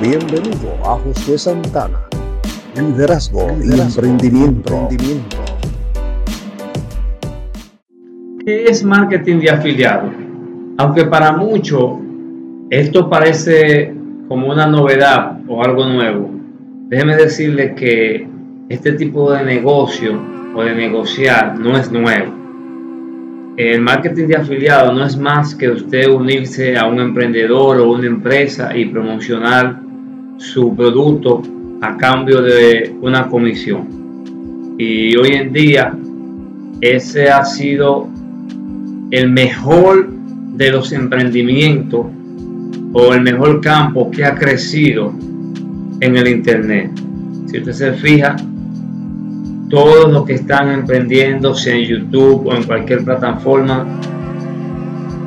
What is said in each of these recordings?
Bienvenido a Josué Santana. Liderazgo, Liderazgo emprendimiento. emprendimiento. ¿Qué es marketing de afiliado? Aunque para muchos esto parece como una novedad o algo nuevo, déjeme decirle que este tipo de negocio o de negociar no es nuevo. El marketing de afiliado no es más que usted unirse a un emprendedor o una empresa y promocionar su producto a cambio de una comisión. Y hoy en día ese ha sido el mejor de los emprendimientos o el mejor campo que ha crecido en el Internet. Si usted se fija, todos los que están emprendiendo, sea en YouTube o en cualquier plataforma,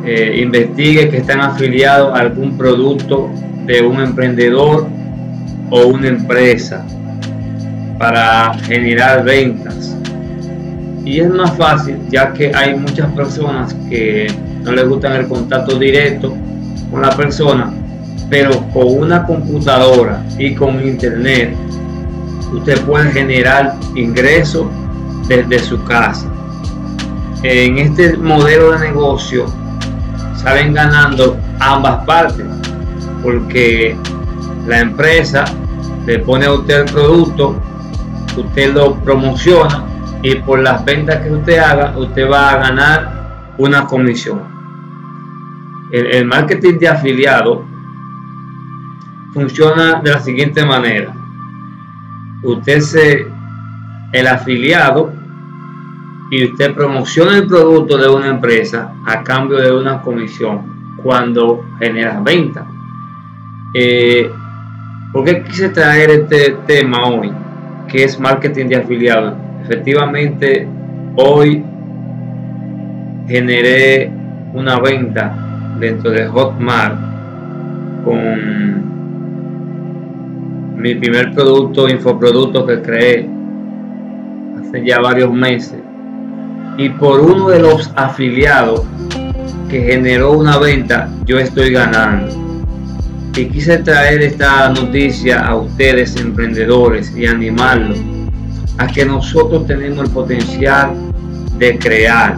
eh, investigue que están afiliados a algún producto de un emprendedor o una empresa para generar ventas. Y es más fácil ya que hay muchas personas que no les gustan el contacto directo con la persona, pero con una computadora y con internet usted puede generar ingresos desde su casa. En este modelo de negocio salen ganando ambas partes, porque la empresa le pone a usted el producto, usted lo promociona y por las ventas que usted haga, usted va a ganar una comisión. El, marketing de afiliado funciona de la siguiente manera. Usted se, el afiliado, y usted promociona el producto de una empresa a cambio de una comisión cuando genera venta. Eh, ¿Por qué quise traer este tema hoy? Que es marketing de afiliados. Efectivamente, hoy generé una venta dentro de Hotmart con mi primer producto, infoproducto que creé hace ya varios meses. Y por uno de los afiliados que generó una venta, yo estoy ganando y quise traer esta noticia a ustedes emprendedores y animarlos a que nosotros tenemos el potencial de crear,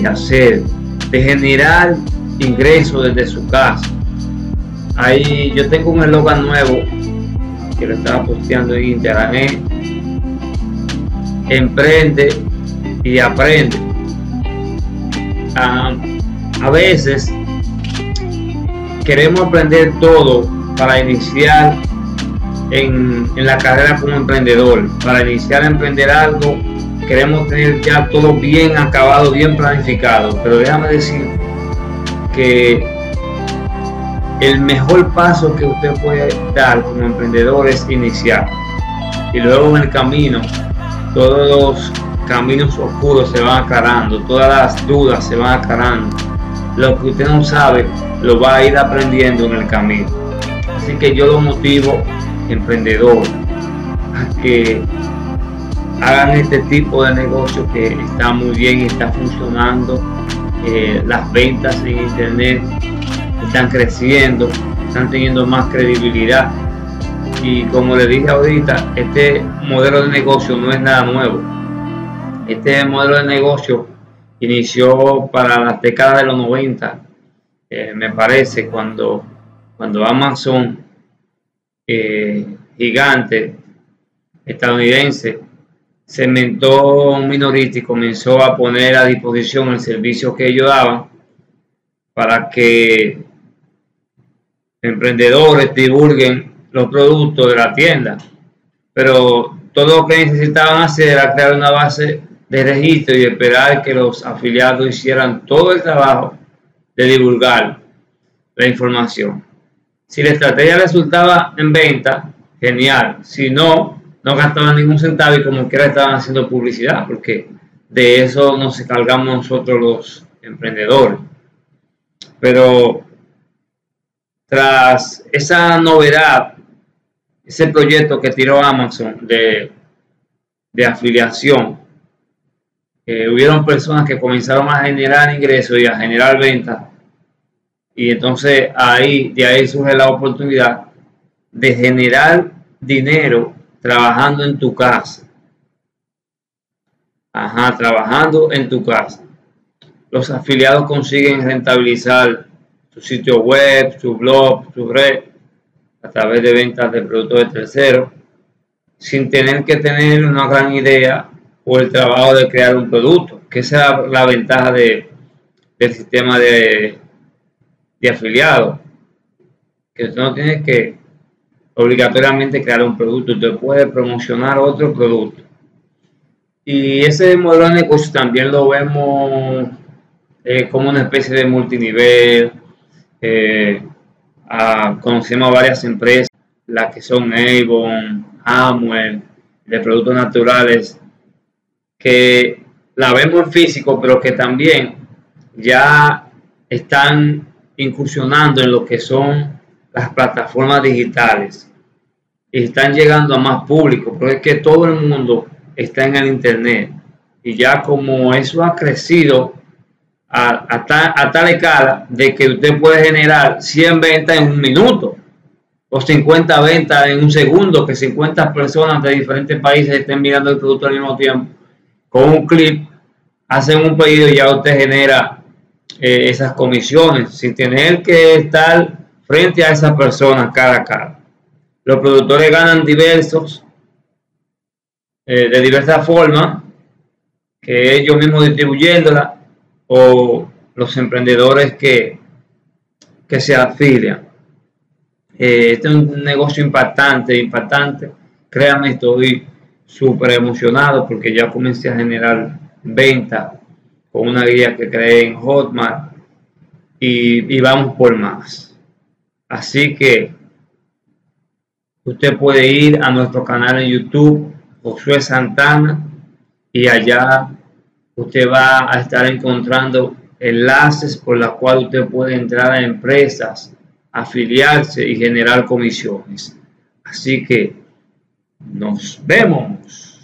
de hacer, de generar ingresos desde su casa. Ahí yo tengo un eslogan nuevo que lo estaba posteando en internet. Emprende y aprende. Ah, a veces queremos aprender todo para iniciar en, la carrera como emprendedor, para iniciar a emprender algo, queremos tener ya todo bien acabado, bien planificado. Pero déjame decir que el mejor paso que usted puede dar como emprendedor es iniciar. Y luego en el camino, todos los caminos oscuros se van aclarando, todas las dudas se van aclarando. Lo que usted no sabe, lo va a ir aprendiendo en el camino. Así que yo lo motivo, emprendedor, a que hagan este tipo de negocio que está muy bien está funcionando. Eh, las ventas en internet están creciendo, están teniendo más credibilidad. Y como le dije ahorita, este modelo de negocio no es nada nuevo. Este modelo de negocio inició para las décadas de los 90 eh, me parece, cuando, cuando Amazon, eh, gigante estadounidense, cementó un minorista y comenzó a poner a disposición el servicio que ellos daban para que emprendedores divulguen los productos de la tienda. Pero todo lo que necesitaban hacer era crear una base de registro y esperar que los afiliados hicieran todo el trabajo de divulgar la información. Si la estrategia resultaba en venta, genial. Si no, no gastaban ningún centavo y como quiera estaban haciendo publicidad, porque de eso nos encargamos nosotros los emprendedores. Pero tras esa novedad, ese proyecto que tiró Amazon de, de afiliación, eh, hubieron personas que comenzaron a generar ingresos y a generar ventas. Y entonces ahí, de ahí surge la oportunidad de generar dinero trabajando en tu casa. Ajá, trabajando en tu casa. Los afiliados consiguen rentabilizar su sitio web, su blog, su red, a través de ventas de productos de terceros, sin tener que tener una gran idea o el trabajo de crear un producto, que esa es la ventaja de, del sistema de, de afiliados, que usted no tiene que obligatoriamente crear un producto, usted puede promocionar otro producto. Y ese modelo de negocio también lo vemos eh, como una especie de multinivel. Eh, conocemos varias empresas, las que son Avon, Amwell, de productos naturales, que la vemos en físico, pero que también ya están incursionando en lo que son las plataformas digitales y están llegando a más público, porque es que todo el mundo está en el Internet y ya como eso ha crecido a, a, tal escala de que usted puede generar 100 ventas en un minuto o 50 ventas en un segundo, que 50 personas de diferentes países estén mirando el producto al mismo tiempo, un clip hacen un pedido y ya usted genera eh, esas comisiones sin tener que estar frente a esas personas cara a cara. Los productores ganan diversos, eh, de diversas formas, que ellos mismos distribuyéndola o los emprendedores que, que se afilian. Eh, este es un negocio impactante, impactante. Créanme, estoy súper emocionado porque ya comencé a generar venta con una guía que creé en Hotmart y, y vamos por más. Así que usted puede ir a nuestro canal en YouTube, Josué Santana, y allá usted va a estar encontrando enlaces por los cuales usted puede entrar a empresas, afiliarse y generar comisiones. Así que nos vemos.